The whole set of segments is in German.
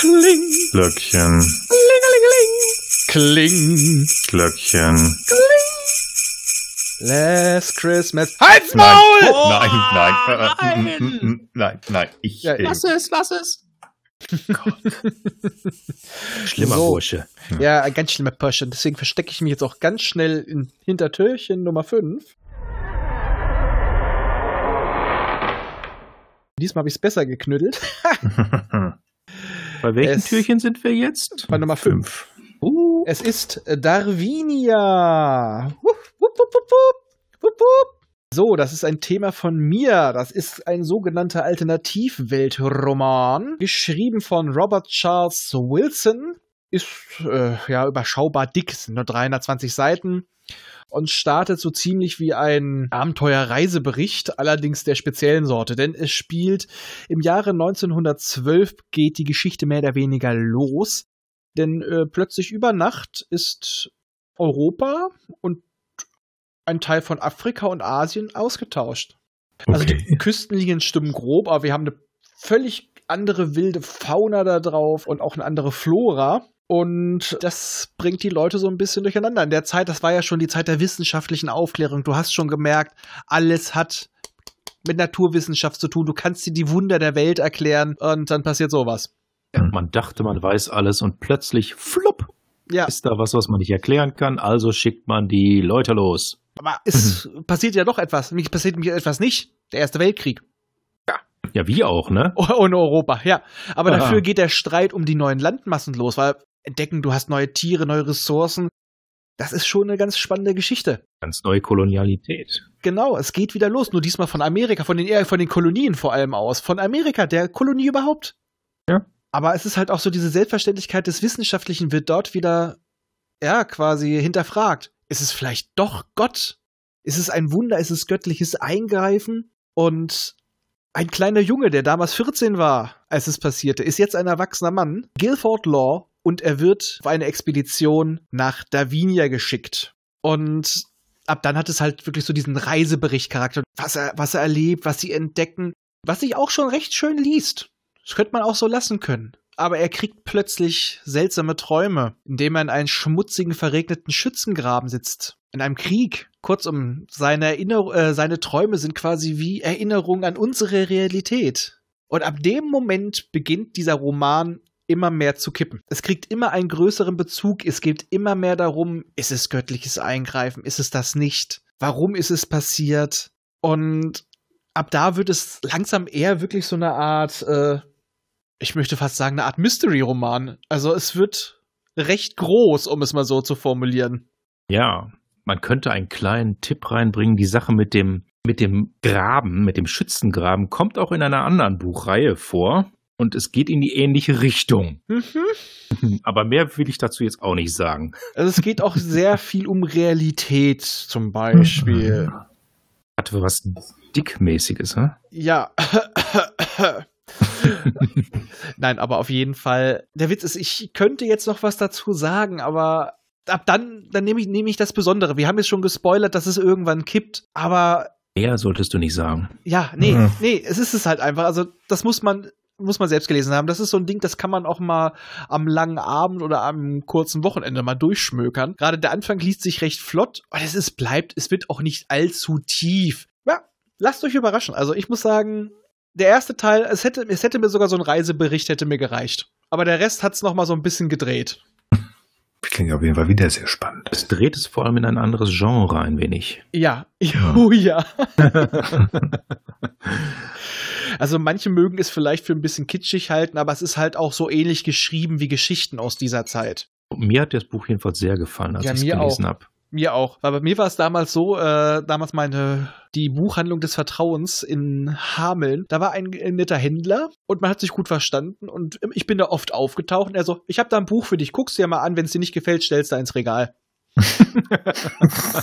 Kling. Glöckchen. Kling. Glöckchen. Last Christmas. Halt's Maul! Nein, nein, nein, äh, nein. mm, mm, mm, nein, nein. Ich, Ja, äh, lass es, lass es. Schlimmer So. Bursche. Ja, ein ganz schlimmer Porsche. Deswegen verstecke ich mich jetzt auch ganz schnell in Hintertürchen Nummer 5. Diesmal habe ich es besser geknüttelt. Bei welchen Es- Türchen sind wir jetzt? Bei Nummer 5. Uh, Es ist Darwinia. So, das ist ein Thema von mir. Das ist ein sogenannter Alternativweltroman, geschrieben von Robert Charles Wilson. Ist äh, ja überschaubar dick, sind nur 320 Seiten und startet so ziemlich wie ein Abenteuerreisebericht, allerdings der speziellen Sorte, denn es spielt im Jahre 1912 geht die Geschichte mehr oder weniger los. Denn äh, plötzlich über Nacht ist Europa und ein Teil von Afrika und Asien ausgetauscht. Also die okay. Küstenlinien stimmen grob, aber wir haben eine völlig andere wilde Fauna da drauf und auch eine andere Flora. Und das bringt die Leute so ein bisschen durcheinander. In der Zeit, das war ja schon die Zeit der wissenschaftlichen Aufklärung. Du hast schon gemerkt, alles hat mit Naturwissenschaft zu tun. Du kannst dir die Wunder der Welt erklären und dann passiert sowas. man dachte, man weiß alles und plötzlich, flupp, Ja, ist da was, was man nicht erklären kann. Also schickt man die Leute los. aber es passiert ja doch etwas. Mich passiert mir etwas nicht. Der Erste Weltkrieg. Ja, wie auch, ne? Und Europa, ja. Aber Aha. dafür geht der Streit um die neuen Landmassen los, weil entdecken, du hast neue Tiere, neue Ressourcen. Das ist schon eine ganz spannende Geschichte. Ganz neue Kolonialität. Genau, es geht wieder los. Nur diesmal von Amerika, von den, eher von den Kolonien vor allem aus. Von Amerika, der Kolonie überhaupt. Ja. Aber es ist halt auch so, diese Selbstverständlichkeit des Wissenschaftlichen wird dort wieder, ja, quasi hinterfragt. Ist es vielleicht doch Gott? Ist es ein Wunder? Ist es göttliches Eingreifen? Und ein kleiner Junge, der damals 14 war, als es passierte, ist jetzt ein erwachsener Mann, Guilford Law, und er wird auf eine Expedition nach Davinia geschickt. Und ab dann hat es halt wirklich so diesen Reisebericht-Charakter, was er, was er erlebt, was sie entdecken, was sich auch schon recht schön liest. Das könnte man auch so lassen können. Aber er kriegt plötzlich seltsame Träume, indem er in einem schmutzigen, verregneten Schützengraben sitzt. In einem Krieg. Kurzum, seine, Erinner äh, seine Träume sind quasi wie Erinnerungen an unsere Realität. Und ab dem Moment beginnt dieser Roman immer mehr zu kippen. Es kriegt immer einen größeren Bezug. Es geht immer mehr darum, ist es göttliches Eingreifen? Ist es das nicht? Warum ist es passiert? Und ab da wird es langsam eher wirklich so eine Art, äh, ich möchte fast sagen, eine Art Mystery-Roman. Also es wird recht groß, um es mal so zu formulieren. Ja, man könnte einen kleinen Tipp reinbringen. Die Sache mit dem, mit dem Graben, mit dem Schützengraben, kommt auch in einer anderen Buchreihe vor. Und es geht in die ähnliche Richtung. Mhm. Aber mehr will ich dazu jetzt auch nicht sagen. Also es geht auch sehr viel um Realität zum Beispiel. Hatte was Dickmäßiges, hä? Ja. Nein, aber auf jeden Fall. Der Witz ist, ich könnte jetzt noch was dazu sagen, aber ab dann, dann nehme ich, nehme ich das Besondere. Wir haben jetzt schon gespoilert, dass es irgendwann kippt, aber Mehr solltest du nicht sagen. ja, nee, Mhm. nee, es ist es halt einfach. Also, das muss man, muss man selbst gelesen haben. Das ist so ein Ding, das kann man auch mal am langen Abend oder am kurzen Wochenende mal durchschmökern. Gerade der Anfang liest sich recht flott, aber es ist, bleibt, es wird auch nicht allzu tief. Ja, lasst euch überraschen. Also, ich muss sagen, der erste Teil, es hätte, es hätte mir sogar so ein Reisebericht hätte mir gereicht. Aber der Rest hat's noch mal so ein bisschen gedreht. Klingt auf jeden Fall wieder sehr spannend. Es dreht es vor allem in ein anderes Genre ein wenig. Ja, oh ja. Also manche mögen es vielleicht für ein bisschen kitschig halten, aber es ist halt auch so ähnlich geschrieben wie Geschichten aus dieser Zeit. Mir hat das Buch jedenfalls sehr gefallen, als Ja, ich es gelesen habe. Mir auch. Weil bei mir war es damals so, äh, damals meine, die Buchhandlung des Vertrauens in Hameln, da war ein, ein netter Händler und man hat sich gut verstanden und ich bin da oft aufgetaucht und er so, ich habe da ein Buch für dich, guck's dir mal an, wenn es dir nicht gefällt, stellst du ins Regal.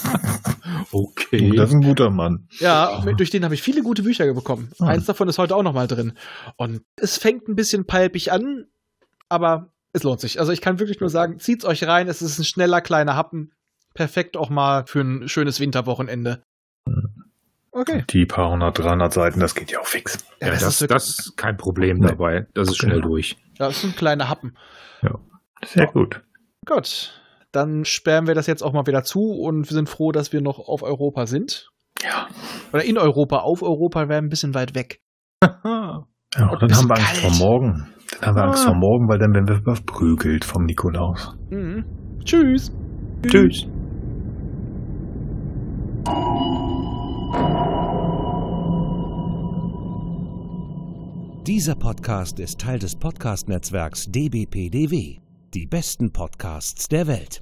Okay. Das ist ein guter Mann. Ja, mit- durch den habe ich viele gute Bücher bekommen. Ah. Eins davon ist heute auch noch mal drin. Und es fängt ein bisschen palpig an, aber es lohnt sich. Also ich kann wirklich nur sagen, zieht's euch rein. Es ist ein schneller kleiner Happen. Perfekt auch mal für ein schönes Winterwochenende. Okay. Die paar hundert, 300 Seiten, das geht ja auch fix. Ja, das, das, wird- ist kein Problem dabei. Das ist schnell Genau. durch. ja, das ist ein kleiner Happen. Sehr gut. Gut. Dann sperren wir das jetzt auch mal wieder zu und wir sind froh, dass wir noch auf Europa sind. Ja. Oder in Europa. Auf Europa wäre ein bisschen weit weg. Ja, Und dann haben wir Angst kalt. vor morgen. Dann haben wir Angst Ah. vor morgen, weil dann werden wir verprügelt vom Nikolaus. Mhm. Tschüss. Tschüss. Dieser Podcast ist Teil des Podcast-Netzwerks dbpdw. Die besten Podcasts der Welt.